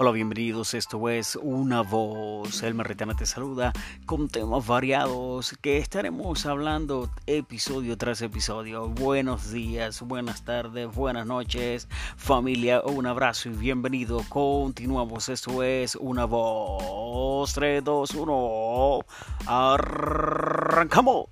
Hola, bienvenidos. Esto es Una Voz. El Merritana te saluda con temas variados que estaremos hablando episodio tras episodio. Buenos días, buenas tardes, buenas noches, familia. Un abrazo y bienvenido. Continuamos. Esto es Una Voz. 3, 2, 1. Arrancamos.